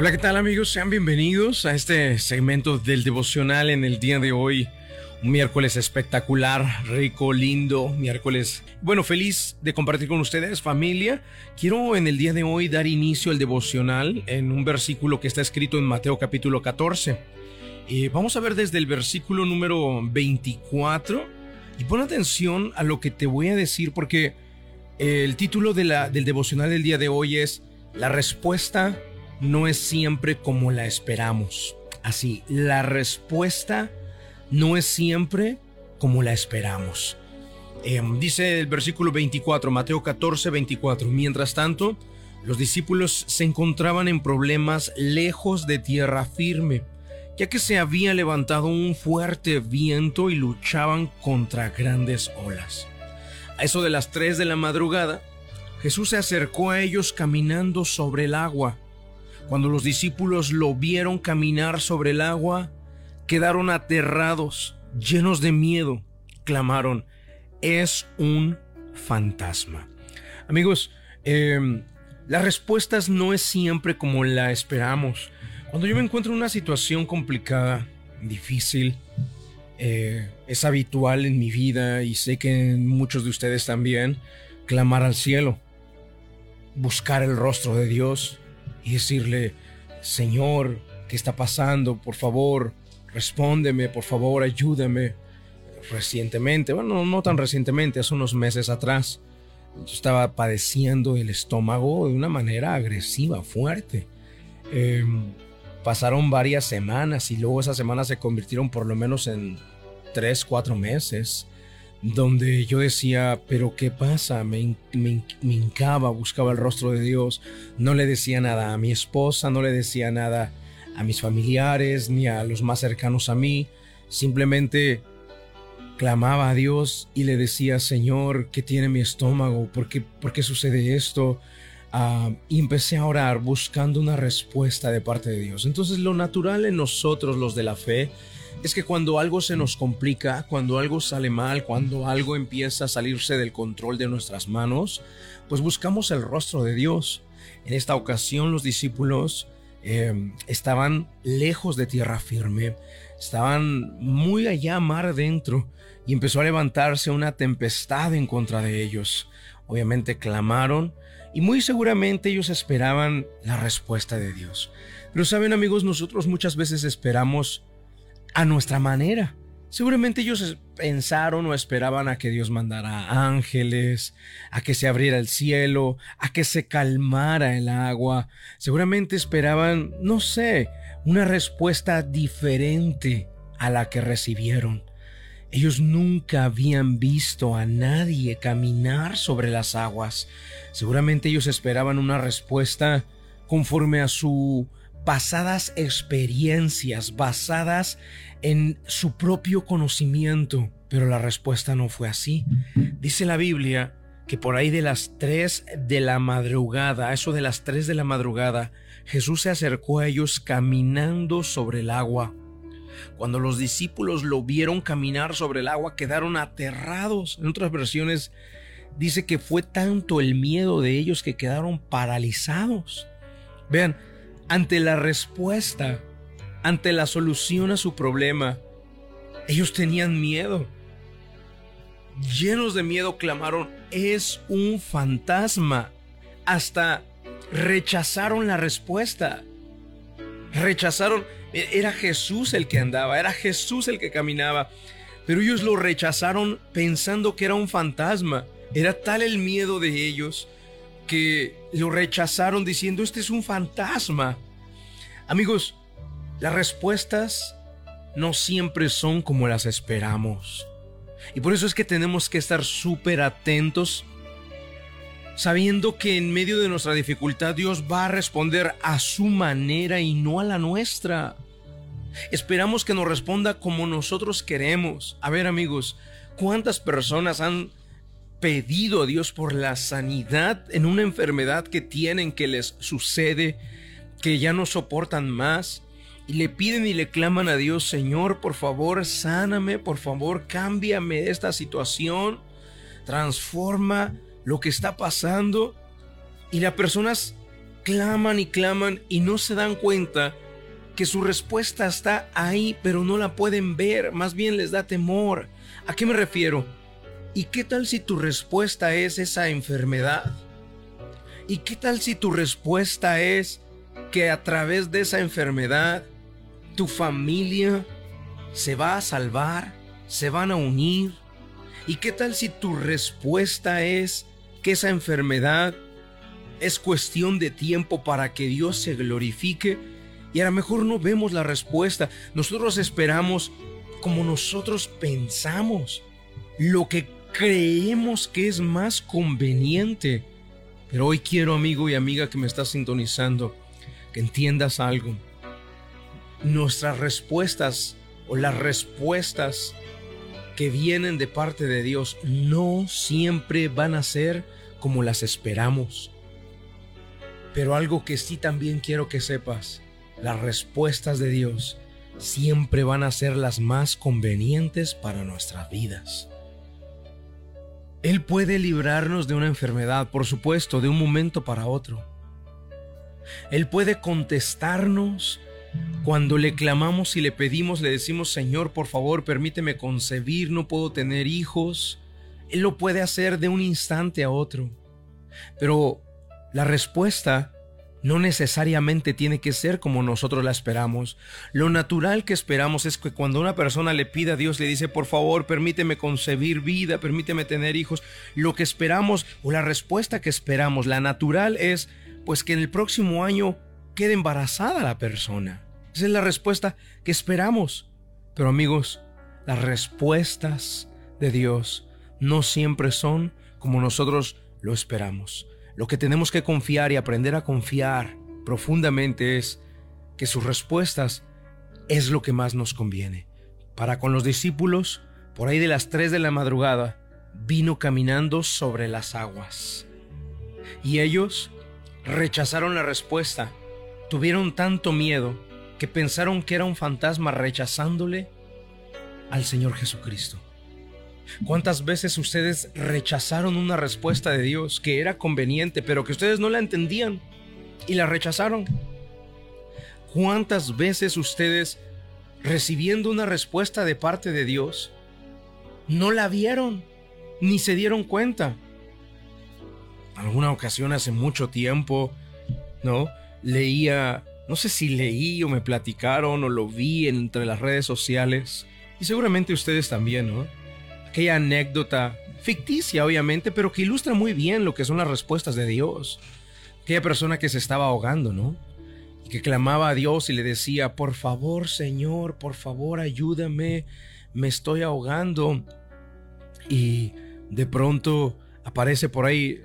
Hola, ¿qué tal amigos? Sean bienvenidos a este segmento del devocional en el día de hoy. Un miércoles espectacular, rico, lindo, miércoles. Bueno, feliz de compartir con ustedes, familia. Quiero en el día de hoy dar inicio al devocional en un versículo que está escrito en Mateo capítulo 14. Eh, vamos a ver desde el versículo número 24 y pon atención a lo que te voy a decir porque el título de la, del devocional del día de hoy es La respuesta no es siempre como la esperamos. Así, la respuesta no es siempre como la esperamos. Em, dice el versículo 24, Mateo 14, 24. Mientras tanto, los discípulos se encontraban en problemas lejos de tierra firme, ya que se había levantado un fuerte viento y luchaban contra grandes olas. A eso de las 3 de la madrugada, Jesús se acercó a ellos caminando sobre el agua cuando los discípulos lo vieron caminar sobre el agua, quedaron aterrados, llenos de miedo, clamaron, es un fantasma. Amigos, em, las respuestas no es siempre como la esperamos. Cuando yo me encuentro en una situación complicada, difícil, eh, es habitual en mi vida y sé que en muchos de ustedes también, clamar al cielo, buscar el rostro de Dios, y decirle, Señor, ¿qué está pasando? Por favor, respóndeme, por favor, ayúdame. Recientemente, bueno, no tan recientemente, hace unos meses atrás, yo estaba padeciendo el estómago de una manera agresiva, fuerte. Em, pasaron varias semanas y luego esas semanas se convirtieron por lo menos en tres, cuatro meses donde yo decía, pero ¿qué pasa? Me, me, hincaba, buscaba el rostro de Dios, no le decía nada a mi esposa, no le decía nada a mis familiares, ni a los más cercanos a mí, simplemente clamaba a Dios y le decía, Señor, ¿qué tiene mi estómago? ¿Por qué, por qué sucede esto? Ah, y empecé a orar buscando una respuesta de parte de Dios. Entonces lo natural en nosotros, los de la fe, es que cuando algo se nos complica, cuando algo sale mal, cuando algo empieza a salirse del control de nuestras manos, pues buscamos el rostro de Dios. En esta ocasión los discípulos eh, estaban lejos de tierra firme, estaban muy allá mar adentro y empezó a levantarse una tempestad en contra de ellos. Obviamente clamaron y muy seguramente ellos esperaban la respuesta de Dios. Pero saben amigos, nosotros muchas veces esperamos a nuestra manera. Seguramente ellos pensaron o esperaban a que Dios mandara ángeles, a que se abriera el cielo, a que se calmara el agua. Seguramente esperaban, no sé, una respuesta diferente a la que recibieron. Ellos nunca habían visto a nadie caminar sobre las aguas. Seguramente ellos esperaban una respuesta conforme a su pasadas experiencias, basadas en su propio conocimiento. Pero la respuesta no fue así. Dice la Biblia que por ahí de las 3 de la madrugada, eso de las 3 de la madrugada, Jesús se acercó a ellos caminando sobre el agua. Cuando los discípulos lo vieron caminar sobre el agua, quedaron aterrados. En otras versiones dice que fue tanto el miedo de ellos que quedaron paralizados. Vean, ante la respuesta, ante la solución a su problema, ellos tenían miedo. Llenos de miedo clamaron, es un fantasma. Hasta rechazaron la respuesta. Rechazaron, era Jesús el que andaba, era Jesús el que caminaba. Pero ellos lo rechazaron pensando que era un fantasma. Era tal el miedo de ellos que lo rechazaron diciendo, este es un fantasma. Amigos, las respuestas no siempre son como las esperamos. Y por eso es que tenemos que estar súper atentos, sabiendo que en medio de nuestra dificultad Dios va a responder a su manera y no a la nuestra. Esperamos que nos responda como nosotros queremos. A ver amigos, ¿cuántas personas han pedido a Dios por la sanidad en una enfermedad que tienen, que les sucede, que ya no soportan más? Y le piden y le claman a Dios, Señor, por favor, sáname, por favor, cámbiame de esta situación, transforma lo que está pasando. Y las personas claman y claman y no se dan cuenta que su respuesta está ahí, pero no la pueden ver, más bien les da temor. ¿A qué me refiero? ¿Y qué tal si tu respuesta es esa enfermedad? ¿Y qué tal si tu respuesta es que a través de esa enfermedad tu familia se va a salvar, se van a unir? ¿Y qué tal si tu respuesta es que esa enfermedad es cuestión de tiempo para que Dios se glorifique? Y a lo mejor no vemos la respuesta. Nosotros esperamos como nosotros pensamos, lo que creemos que es más conveniente. Pero hoy quiero, amigo y amiga que me estás sintonizando, que entiendas algo. Nuestras respuestas o las respuestas que vienen de parte de Dios no siempre van a ser como las esperamos. Pero algo que sí también quiero que sepas, las respuestas de Dios siempre van a ser las más convenientes para nuestras vidas. Él puede librarnos de una enfermedad, por supuesto, de un momento para otro. Él puede contestarnos cuando le clamamos y le pedimos, le decimos, Señor, por favor, permíteme concebir, no puedo tener hijos. Él lo puede hacer de un instante a otro. Pero la respuesta no necesariamente tiene que ser como nosotros la esperamos. Lo natural que esperamos es que cuando una persona le pida a Dios, le dice, por favor, permíteme concebir vida, permíteme tener hijos, lo que esperamos o la respuesta que esperamos, la natural es, pues que en el próximo año quede embarazada la persona. Esa es la respuesta que esperamos. Pero amigos, las respuestas de Dios no siempre son como nosotros lo esperamos. Lo que tenemos que confiar y aprender a confiar profundamente es que sus respuestas es lo que más nos conviene. Para con los discípulos, por ahí de las 3 de la madrugada, vino caminando sobre las aguas. Y ellos rechazaron la respuesta, tuvieron tanto miedo que pensaron que era un fantasma rechazándole al Señor Jesucristo. ¿Cuántas veces ustedes rechazaron una respuesta de Dios que era conveniente, pero que ustedes no la entendían y la rechazaron? ¿Cuántas veces ustedes recibiendo una respuesta de parte de Dios no la vieron ni se dieron cuenta? Alguna ocasión hace mucho tiempo, ¿no? Leía no sé si leí o me platicaron o lo vi entre las redes sociales. Y seguramente ustedes también, ¿no? Aquella anécdota ficticia, obviamente, pero que ilustra muy bien lo que son las respuestas de Dios. Aquella persona que se estaba ahogando, ¿no? Y que clamaba a Dios y le decía, por favor, Señor, por favor, ayúdame, me estoy ahogando. Y de pronto aparece por ahí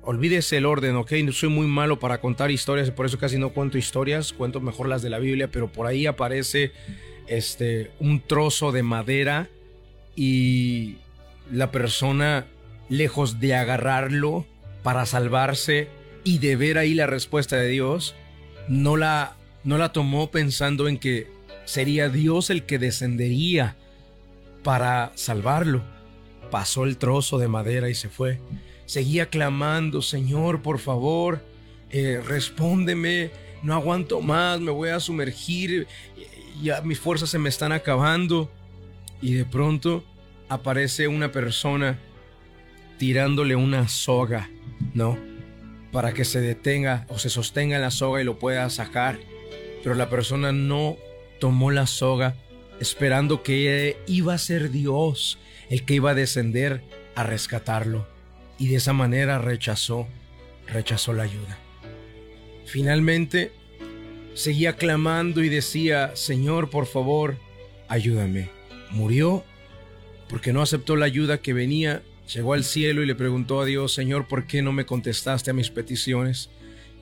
olvídese el orden, ¿ok? Soy muy malo para contar historias, por eso casi no cuento historias, cuento mejor las de la Biblia, pero por ahí aparece este, un trozo de madera y la persona, lejos de agarrarlo para salvarse y de ver ahí la respuesta de Dios, no la, no la tomó pensando en que sería Dios el que descendería para salvarlo. Pasó el trozo de madera y se fue seguía clamando, Señor, por favor, eh, respóndeme, no aguanto más, me voy a sumergir, ya mis fuerzas se me están acabando. Y de pronto aparece una persona tirándole una soga, ¿no? Para que se detenga o se sostenga en la soga y lo pueda sacar. Pero la persona no tomó la soga esperando que iba a ser Dios el que iba a descender a rescatarlo y de esa manera rechazó, rechazó la ayuda. Finalmente, seguía clamando y decía, Señor, por favor, ayúdame. Murió porque no aceptó la ayuda que venía, llegó al cielo y le preguntó a Dios, Señor, ¿por qué no me contestaste a mis peticiones?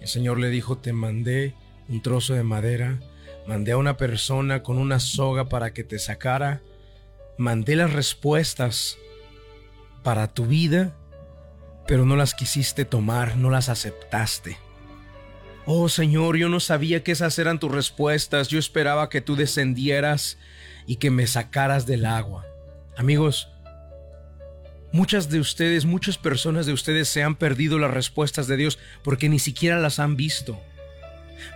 El Señor le dijo, te mandé un trozo de madera, mandé a una persona con una soga para que te sacara, mandé las respuestas para tu vida pero no las quisiste tomar, no las aceptaste. Oh Señor, yo no sabía que esas eran tus respuestas, yo esperaba que tú descendieras y que me sacaras del agua. Amigos, Muchas de ustedes, muchas personas de ustedes se han perdido las respuestas de Dios porque ni siquiera las han visto,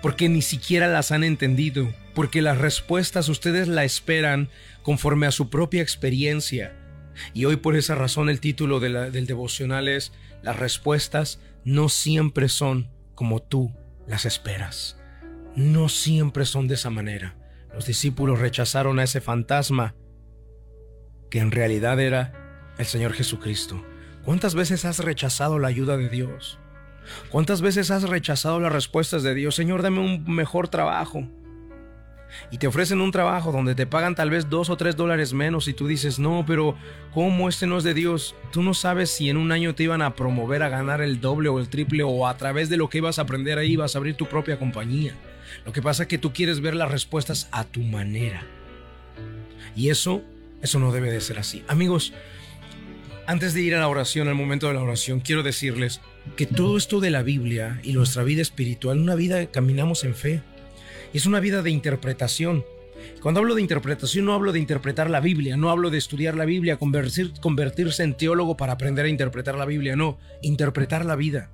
porque ni siquiera las han entendido, porque las respuestas ustedes la esperan conforme a su propia experiencia. Y hoy por esa razón el título del devocional es Las respuestas no siempre son como tú las esperas. No siempre son de esa manera. Los discípulos rechazaron a ese fantasma que en realidad era el Señor Jesucristo. ¿Cuántas veces has rechazado la ayuda de Dios? ¿Cuántas veces has rechazado las respuestas de Dios? Señor, dame un mejor trabajo. Y te ofrecen un trabajo donde te pagan tal vez dos o tres dólares menos y tú dices, no, pero ¿cómo este no es de Dios? Tú no sabes si en un año te iban a promover a ganar el doble o el triple o a través de lo que ibas a aprender ahí vas a abrir tu propia compañía. Lo que pasa es que tú quieres ver las respuestas a tu manera. Y eso, eso no debe de ser así. Amigos, antes de ir a la oración, al momento de la oración, quiero decirles que todo esto de la Biblia y nuestra vida espiritual, una vida que caminamos en fe, es una vida de interpretación. Cuando hablo de interpretación no hablo de interpretar la Biblia, no hablo de estudiar la Biblia, convertirse en teólogo para aprender a interpretar la Biblia, no, interpretar la vida.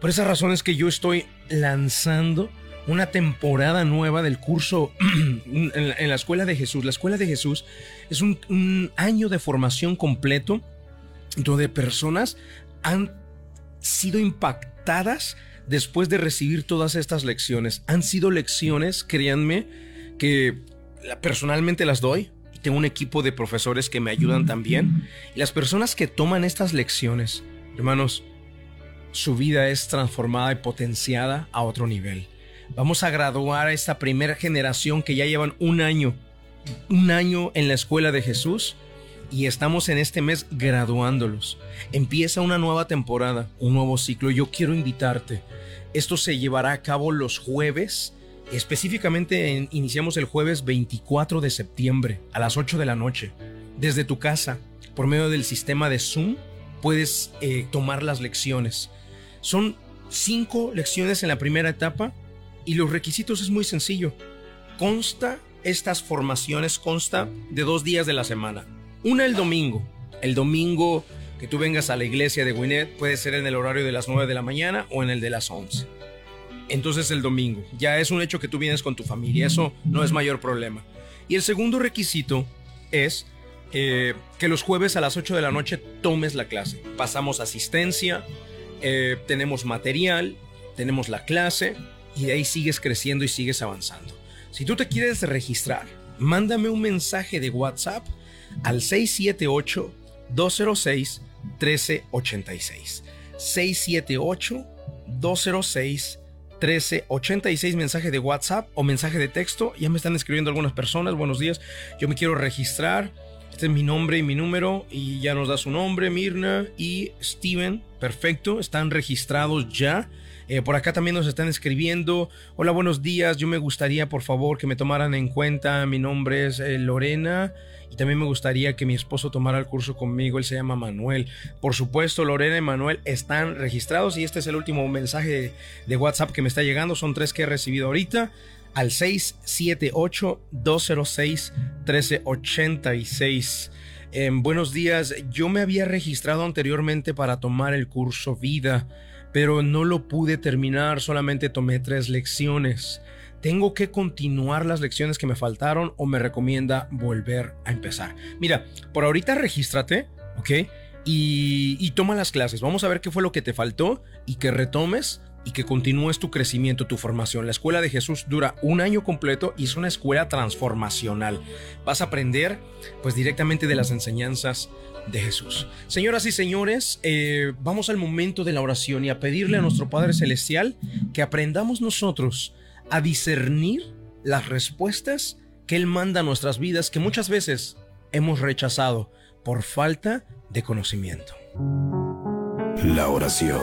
Por esa razón es que yo estoy lanzando una temporada nueva del curso en la Escuela de Jesús. La Escuela de Jesús es un, año de formación completo donde personas han sido impactadas después de recibir todas estas lecciones. Han sido lecciones, créanme, que personalmente las doy. Tengo un equipo de profesores que me ayudan también. Y las personas que toman estas lecciones, hermanos, su vida es transformada y potenciada a otro nivel. Vamos a graduar a esta primera generación que ya llevan un año, un año en la escuela de Jesús y estamos en este mes graduándolos. Empieza una nueva temporada, un nuevo ciclo. Yo quiero invitarte. Esto se llevará a cabo los jueves. Específicamente iniciamos el jueves 24 de septiembre a las 8 de la noche. Desde tu casa, por medio del sistema de Zoom, puedes eh, tomar las lecciones. Son cinco lecciones en la primera etapa y los requisitos es muy sencillo. Consta, estas formaciones consta de dos días de la semana. Una el domingo. El domingo que tú vengas a la iglesia de Gwinnett puede ser en el horario de las 9 de la mañana o en el de las 11. Entonces el domingo. Ya es un hecho que tú vienes con tu familia. Eso no es mayor problema. Y el segundo requisito es eh, que los jueves a las 8 de la noche tomes la clase. Pasamos asistencia, eh, tenemos material, tenemos la clase y de ahí sigues creciendo y sigues avanzando. Si tú te quieres registrar, mándame un mensaje de WhatsApp al 678-206-1386. 678-206-1386, mensaje de WhatsApp o mensaje de texto. Ya me están escribiendo algunas personas, buenos días, yo me quiero registrar. Este es mi nombre y mi número y ya nos da su nombre, Mirna y Steven. Perfecto, están registrados ya. Eh, por acá también nos están escribiendo. Hola, buenos días. Yo me gustaría, por favor, que me tomaran en cuenta. Mi nombre es eh, Lorena. Y también me gustaría que mi esposo tomara el curso conmigo. Él se llama Manuel. Por supuesto, Lorena y Manuel están registrados. Y este es el último mensaje de, WhatsApp que me está llegando. Son tres que he recibido ahorita al 678-206-1386. buenos días, yo me había registrado anteriormente para tomar el curso Vida pero no lo pude terminar, solamente tomé tres lecciones. ¿Tengo que continuar las lecciones que me faltaron o me recomienda volver a empezar? Mira, por ahorita regístrate, ¿ok? Y, y, toma las clases. Vamos a ver qué fue lo que te faltó y que retomes y que continúes tu crecimiento, tu formación. La escuela de Jesús dura un año completo y es una escuela transformacional. Vas a aprender pues directamente de las enseñanzas de Jesús. Señoras y señores, eh, vamos al momento de la oración y a pedirle a nuestro Padre Celestial que aprendamos nosotros a discernir las respuestas que Él manda a nuestras vidas que muchas veces hemos rechazado por falta de conocimiento. La oración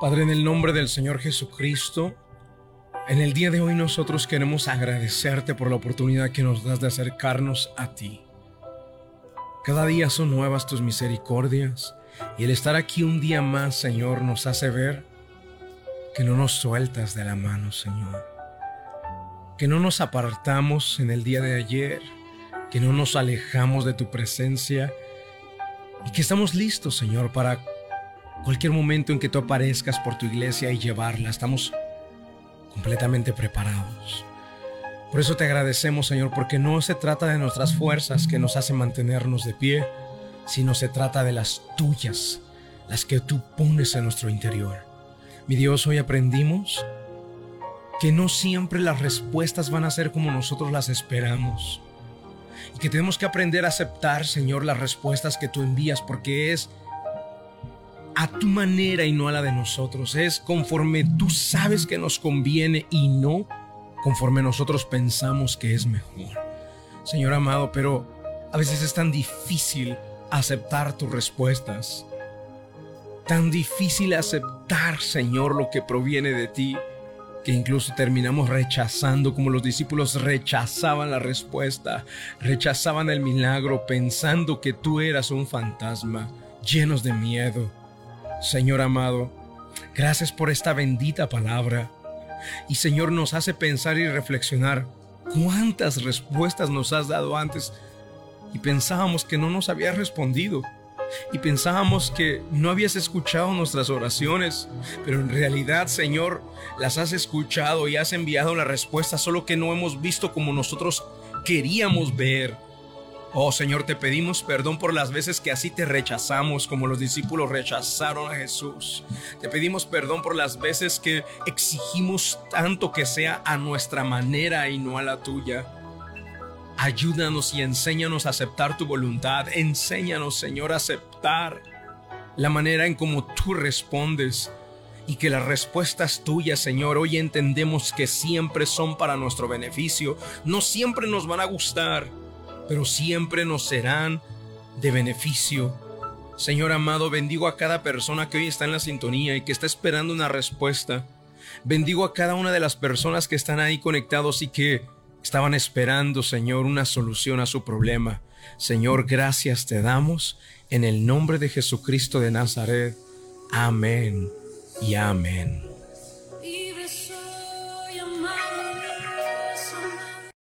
Padre, en el nombre del Señor Jesucristo, en el día de hoy nosotros queremos agradecerte por la oportunidad que nos das de acercarnos a ti. Cada día son nuevas tus misericordias y el estar aquí un día más, Señor, nos hace ver que no nos sueltas de la mano, Señor. Que no nos apartamos en el día de ayer, que no nos alejamos de tu presencia y que estamos listos, Señor, para cualquier momento en que tú aparezcas por tu iglesia y llevarla. Estamos completamente preparados. Por eso te agradecemos, Señor, porque no se trata de nuestras fuerzas que nos hacen mantenernos de pie, sino se trata de las tuyas, las que tú pones en nuestro interior. Mi Dios, hoy aprendimos que no siempre las respuestas van a ser como nosotros las esperamos. Y que tenemos que aprender a aceptar, Señor, las respuestas que tú envías, porque es a tu manera y no a la de nosotros. Es conforme tú sabes que nos conviene y no conforme nosotros pensamos que es mejor. Señor amado, pero a veces es tan difícil aceptar tus respuestas. Tan difícil aceptar, Señor, lo que proviene de ti, que incluso terminamos rechazando como los discípulos rechazaban la respuesta, rechazaban el milagro pensando que tú eras un fantasma, llenos de miedo. Señor amado, gracias por esta bendita palabra. Y Señor nos hace pensar y reflexionar cuántas respuestas nos has dado antes y pensábamos que no nos habías respondido y pensábamos que no habías escuchado nuestras oraciones, pero en realidad, Señor, las has escuchado y has enviado la respuesta, solo que no hemos visto como nosotros queríamos ver. Oh Señor, te pedimos perdón por las veces que así te rechazamos como los discípulos rechazaron a Jesús. Te pedimos perdón por las veces que exigimos tanto que sea a nuestra manera y no a la tuya. Ayúdanos y enséñanos a aceptar tu voluntad. Enséñanos, Señor, a aceptar la manera en cómo tú respondes y que las respuestas tuyas, Señor, hoy entendemos que siempre son para nuestro beneficio. No siempre nos van a gustar pero siempre nos serán de beneficio. Señor amado, bendigo a cada persona que hoy está en la sintonía y que está esperando una respuesta. Bendigo a cada una de las personas que están ahí conectados y que estaban esperando, Señor, una solución a su problema. Señor, gracias te damos en el nombre de Jesucristo de Nazaret. Amén y amén.